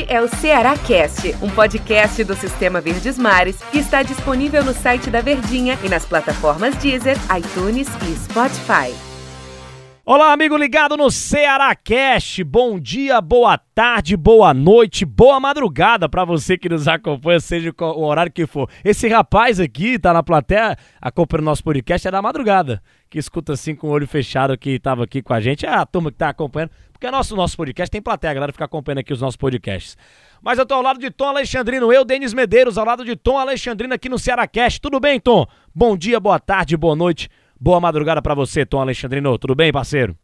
Este é o Ceará Cast, um podcast do Sistema Verdes Mares que está disponível no site da Verdinha e nas plataformas Deezer, iTunes e Spotify. Olá, amigo ligado no Ceará Cast. Bom dia, boa tarde, boa noite, boa madrugada para você que nos acompanha, seja o horário que for. Esse rapaz aqui tá na plateia acompanhando nosso podcast é da madrugada, que escuta assim com o olho fechado que tava aqui com a gente. É a turma que tá acompanhando, porque nosso nosso podcast tem plateia, a galera fica acompanhando aqui os nossos podcasts. Mas eu tô ao lado de Tom Alexandrino, eu, Denis Medeiros, ao lado de Tom Alexandrino aqui no Ceará Cast. Tudo bem, Tom? Bom dia, boa tarde, boa noite. Boa madrugada para você, Tom Alexandrino. Tudo bem, parceiro?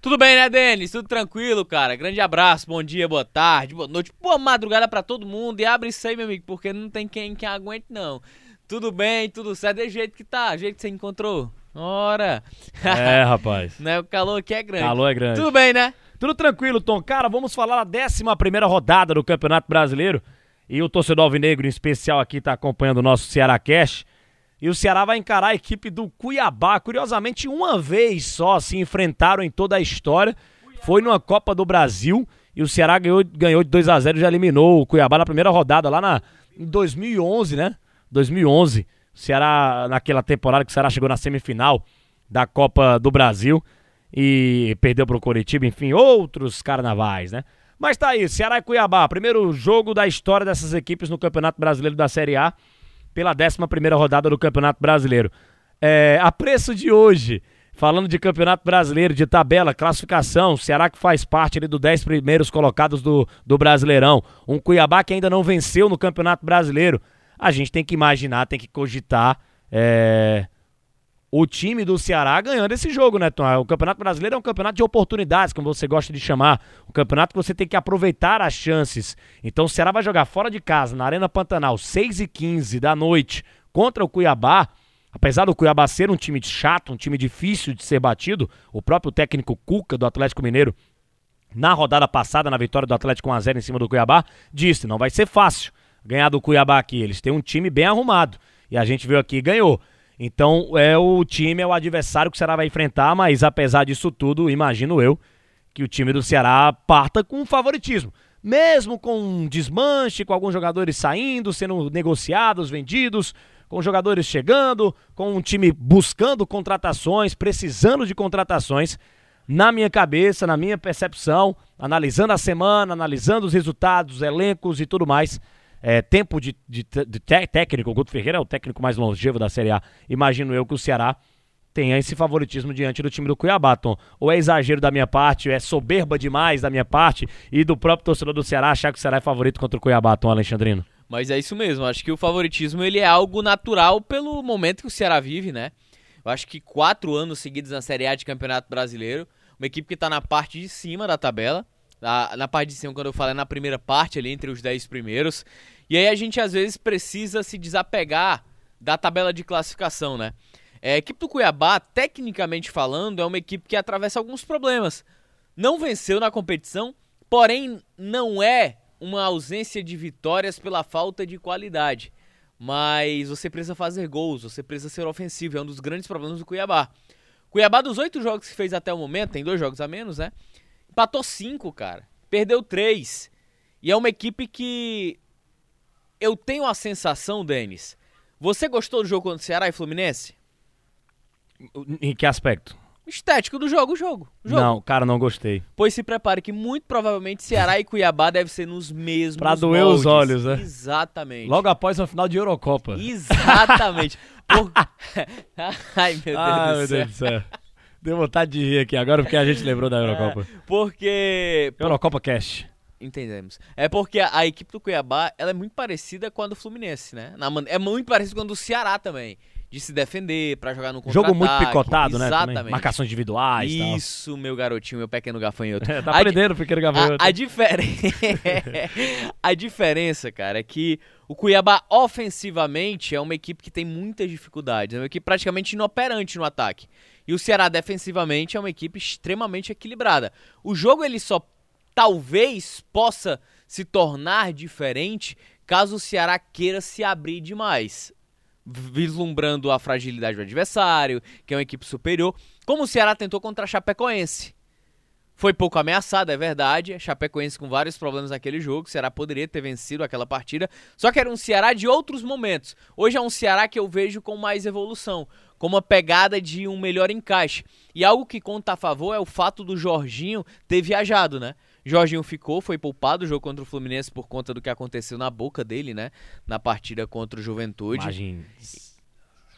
Tudo bem, né, Denis? Tudo tranquilo, cara. Grande abraço, bom dia, boa tarde, boa noite, boa madrugada para todo mundo. E abre isso aí, meu amigo, porque não tem quem, quem aguente, não. Tudo bem, tudo certo, é jeito que tá, jeito que você encontrou. Ora! É, rapaz. né, o calor aqui é grande. Calor é grande. Tudo bem, né? Tudo tranquilo, Tom. Cara, vamos falar da 11 rodada do Campeonato Brasileiro. E o torcedor alvinegro, em especial, aqui tá acompanhando o nosso Ceará Cash. E o Ceará vai encarar a equipe do Cuiabá. Curiosamente, uma vez só se enfrentaram em toda a história. Foi numa Copa do Brasil. E o Ceará ganhou, ganhou de 2 a 0 e já eliminou o Cuiabá na primeira rodada, lá na, em 2011, né? 2011. Ceará, naquela temporada que o Ceará chegou na semifinal da Copa do Brasil e perdeu para o Coritiba, enfim, outros carnavais, né? Mas tá aí, Ceará e Cuiabá, primeiro jogo da história dessas equipes no Campeonato Brasileiro da Série A pela 11 rodada do Campeonato Brasileiro. É, a preço de hoje, falando de Campeonato Brasileiro, de tabela, classificação, Ceará que faz parte ali dos 10 primeiros colocados do, do Brasileirão, um Cuiabá que ainda não venceu no Campeonato Brasileiro, a gente tem que imaginar, tem que cogitar é, o time do Ceará ganhando esse jogo, né, Tom? O Campeonato Brasileiro é um campeonato de oportunidades, como você gosta de chamar. Um campeonato que você tem que aproveitar as chances. Então o Ceará vai jogar fora de casa, na Arena Pantanal, 6 e 15 da noite, contra o Cuiabá. Apesar do Cuiabá ser um time chato, um time difícil de ser batido, o próprio técnico Cuca do Atlético Mineiro, na rodada passada, na vitória do Atlético 1x0 em cima do Cuiabá, disse: não vai ser fácil ganhar do Cuiabá aqui. Eles têm um time bem arrumado. E a gente veio aqui e ganhou. Então é o time, é o adversário que o Ceará vai enfrentar, mas apesar disso tudo, imagino eu que o time do Ceará parta com favoritismo. Mesmo com um desmanche, com alguns jogadores saindo, sendo negociados, vendidos, com jogadores chegando, com um time buscando contratações, precisando de contratações, na minha cabeça, na minha percepção, analisando a semana, analisando os resultados, elencos e tudo mais, é, tempo de, de, de técnico, o Guto Ferreira é o técnico mais longevo da Série A. Imagino eu que o Ceará tenha esse favoritismo diante do time do Cuiabá, Tom. Ou é exagero da minha parte, é soberba demais da minha parte e do próprio torcedor do Ceará achar que o Ceará é favorito contra o Cuiabá, Tom Alexandrino? Mas é isso mesmo, acho que o favoritismo ele é algo natural pelo momento que o Ceará vive, né? Eu acho que quatro anos seguidos na Série A de Campeonato Brasileiro, uma equipe que está na parte de cima da tabela, na, na parte de cima, quando eu falo, é na primeira parte ali, entre os 10 primeiros. E aí a gente às vezes precisa se desapegar da tabela de classificação, né? É, a equipe do Cuiabá, tecnicamente falando, é uma equipe que atravessa alguns problemas. Não venceu na competição, porém não é uma ausência de vitórias pela falta de qualidade. Mas você precisa fazer gols, você precisa ser ofensivo, é um dos grandes problemas do Cuiabá. Cuiabá, dos oito jogos que fez até o momento, tem dois jogos a menos, né? Empatou cinco, cara. Perdeu três. E é uma equipe que. Eu tenho a sensação, Denis. Você gostou do jogo contra o Ceará e Fluminense? Em que aspecto? Estético do jogo, o jogo, jogo. Não, cara, não gostei. Pois se prepare que muito provavelmente Ceará e Cuiabá devem ser nos mesmos Pra doer moldes. os olhos, né? Exatamente. Logo após uma final de Eurocopa. Exatamente. Por... Ai, meu Deus, ah, do, meu céu. Deus do céu. Deu vontade de rir aqui agora porque a gente lembrou da Eurocopa. Porque. Eurocopa Cash. Entendemos. É porque a, a equipe do Cuiabá ela é muito parecida com a do Fluminense, né? Na é muito parecida com a do Ceará também. De se defender, pra jogar no Jogo muito picotado, né? também. Exatamente. Marcações individuais tal. Isso, meu garotinho, meu pequeno gafanhoto. É, tá aprendendo, pequeno gafanhoto. A, a, diferen... a diferença, cara, é que o Cuiabá ofensivamente é uma equipe que tem muitas dificuldades. É uma equipe praticamente inoperante no ataque. E o Ceará defensivamente é uma equipe extremamente equilibrada. O jogo ele só talvez possa se tornar diferente caso o Ceará queira se abrir demais. Vislumbrando a fragilidade do adversário, que é uma equipe superior, como o Ceará tentou contra a Chapecoense Foi pouco ameaçado, é verdade. Chapecoense com vários problemas naquele jogo. O Ceará poderia ter vencido aquela partida. Só que era um Ceará de outros momentos. Hoje é um Ceará que eu vejo com mais evolução, com uma pegada de um melhor encaixe. E algo que conta a favor é o fato do Jorginho ter viajado, né? Jorginho ficou, foi poupado o jogo contra o Fluminense por conta do que aconteceu na boca dele, né? Na partida contra o Juventude. Imagem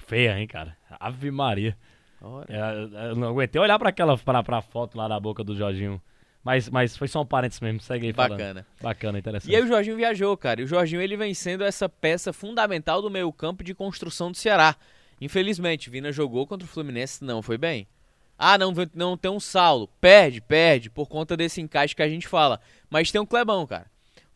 feia, hein, cara? Ave Maria. É, eu não aguentei olhar para aquela pra, pra foto lá da boca do Jorginho. Mas, mas foi só um parênteses mesmo, segue aí falando. Bacana. Bacana, interessante. E aí o Jorginho viajou, cara. E o Jorginho ele vem sendo essa peça fundamental do meio campo de construção do Ceará. Infelizmente, Vina jogou contra o Fluminense, não foi bem. Ah, não, não tem um Saulo. Perde, perde, por conta desse encaixe que a gente fala. Mas tem um Clebão, cara.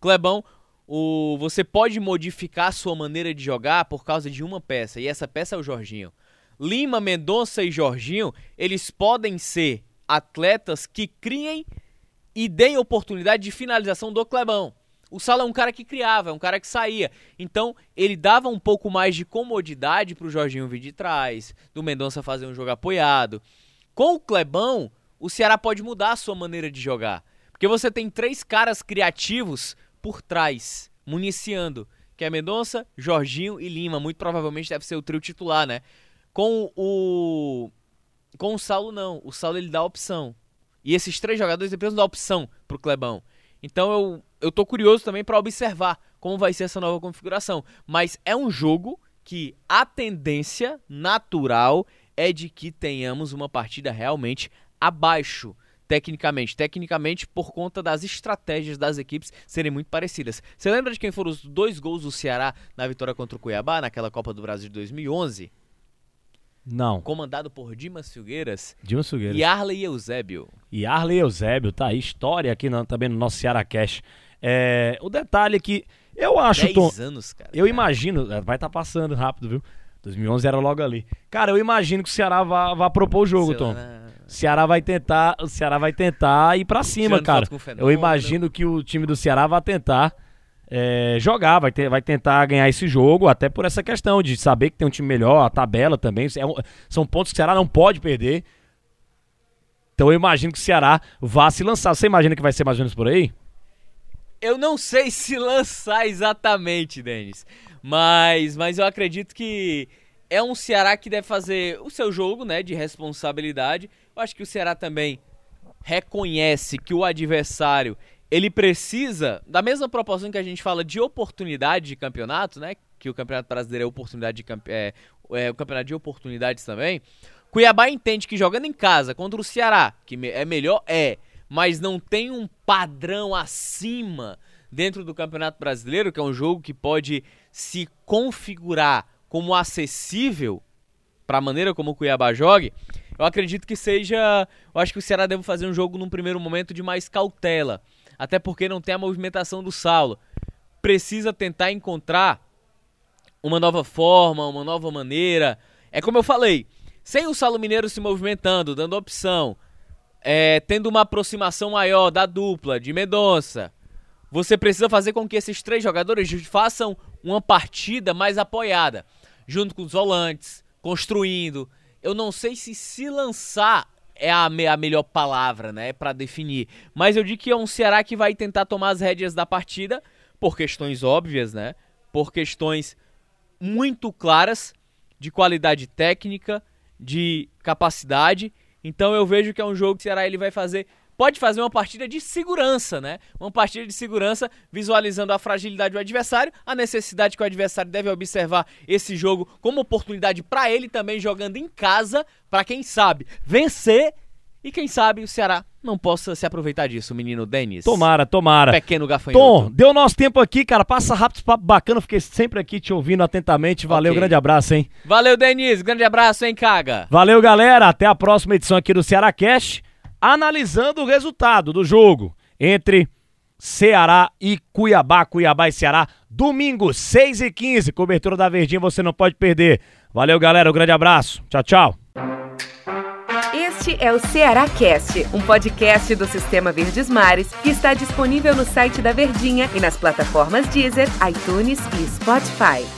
Clebão, o, você pode modificar a sua maneira de jogar por causa de uma peça. E essa peça é o Jorginho. Lima, Mendonça e Jorginho, eles podem ser atletas que criem e deem oportunidade de finalização do Clebão. O Sala é um cara que criava, é um cara que saía. Então, ele dava um pouco mais de comodidade para o Jorginho vir de trás, do Mendonça fazer um jogo apoiado. Com o Clebão, o Ceará pode mudar a sua maneira de jogar. Porque você tem três caras criativos por trás, municiando. Que é Mendonça, Jorginho e Lima. Muito provavelmente deve ser o trio titular, né? Com o. Com o Saulo, não. O Saulo ele dá opção. E esses três jogadores depois dão opção pro Clebão. Então eu, eu tô curioso também para observar como vai ser essa nova configuração. Mas é um jogo que a tendência natural é de que tenhamos uma partida realmente abaixo tecnicamente. Tecnicamente, por conta das estratégias das equipes serem muito parecidas. Você lembra de quem foram os dois gols do Ceará na vitória contra o Cuiabá, naquela Copa do Brasil de 2011? Não. Comandado por Dimas Filgueiras. Dimas Filgueiras. E Arley Eusébio. E Arley Eusébio, tá aí, história aqui no, também no nosso Ceará Cash. É, o detalhe é que eu acho... 10 Tom, anos, cara. Eu imagino, é, vai estar tá passando rápido, viu? 2011 era logo ali. Cara, eu imagino que o Ceará vá, vá propor o jogo, Tom. O Ceará vai tentar, o Ceará vai tentar ir para cima, cara. Eu imagino que o time do Ceará vai tentar é, jogar, vai, ter, vai tentar ganhar esse jogo, até por essa questão de saber que tem um time melhor, a tabela também. É um, são pontos que o Ceará não pode perder. Então eu imagino que o Ceará vá se lançar. Você imagina que vai ser mais ou menos por aí? Eu não sei se lançar exatamente, Denis. Mas, mas eu acredito que é um Ceará que deve fazer o seu jogo, né, de responsabilidade. Eu acho que o Ceará também reconhece que o adversário ele precisa, da mesma proporção que a gente fala de oportunidade de campeonato, né? Que o Campeonato Brasileiro é oportunidade de é, é, o campeonato de oportunidades também. Cuiabá entende que jogando em casa contra o Ceará, que é melhor, é, mas não tem um padrão acima dentro do Campeonato Brasileiro, que é um jogo que pode se configurar como acessível para a maneira como o Cuiabá jogue. Eu acredito que seja, eu acho que o Ceará deve fazer um jogo num primeiro momento de mais cautela até porque não tem a movimentação do Saulo. Precisa tentar encontrar uma nova forma, uma nova maneira. É como eu falei, sem o Saulo Mineiro se movimentando, dando opção, é, tendo uma aproximação maior da dupla, de Mendonça, você precisa fazer com que esses três jogadores façam uma partida mais apoiada, junto com os volantes, construindo. Eu não sei se se lançar é a, me a melhor palavra, né, para definir. Mas eu digo que é um Ceará que vai tentar tomar as rédeas da partida por questões óbvias, né? Por questões muito claras de qualidade técnica, de capacidade. Então eu vejo que é um jogo que o Ceará ele vai fazer pode fazer uma partida de segurança, né? Uma partida de segurança visualizando a fragilidade do adversário, a necessidade que o adversário deve observar esse jogo como oportunidade para ele também jogando em casa, para quem sabe vencer e quem sabe o Ceará não possa se aproveitar disso, menino Denis. Tomara, tomara. Pequeno gafanhoto. Tom, deu nosso tempo aqui, cara. Passa rápido, papo bacana. Fiquei sempre aqui te ouvindo atentamente. Valeu, okay. grande abraço, hein? Valeu, Denis. Grande abraço, hein, Caga. Valeu, galera. Até a próxima edição aqui do Ceará Cash analisando o resultado do jogo entre Ceará e Cuiabá, Cuiabá e Ceará, domingo 6 e 15 cobertura da Verdinha, você não pode perder. Valeu, galera, um grande abraço. Tchau, tchau. Este é o Ceará Cast, um podcast do Sistema Verdes Mares que está disponível no site da Verdinha e nas plataformas Deezer, iTunes e Spotify.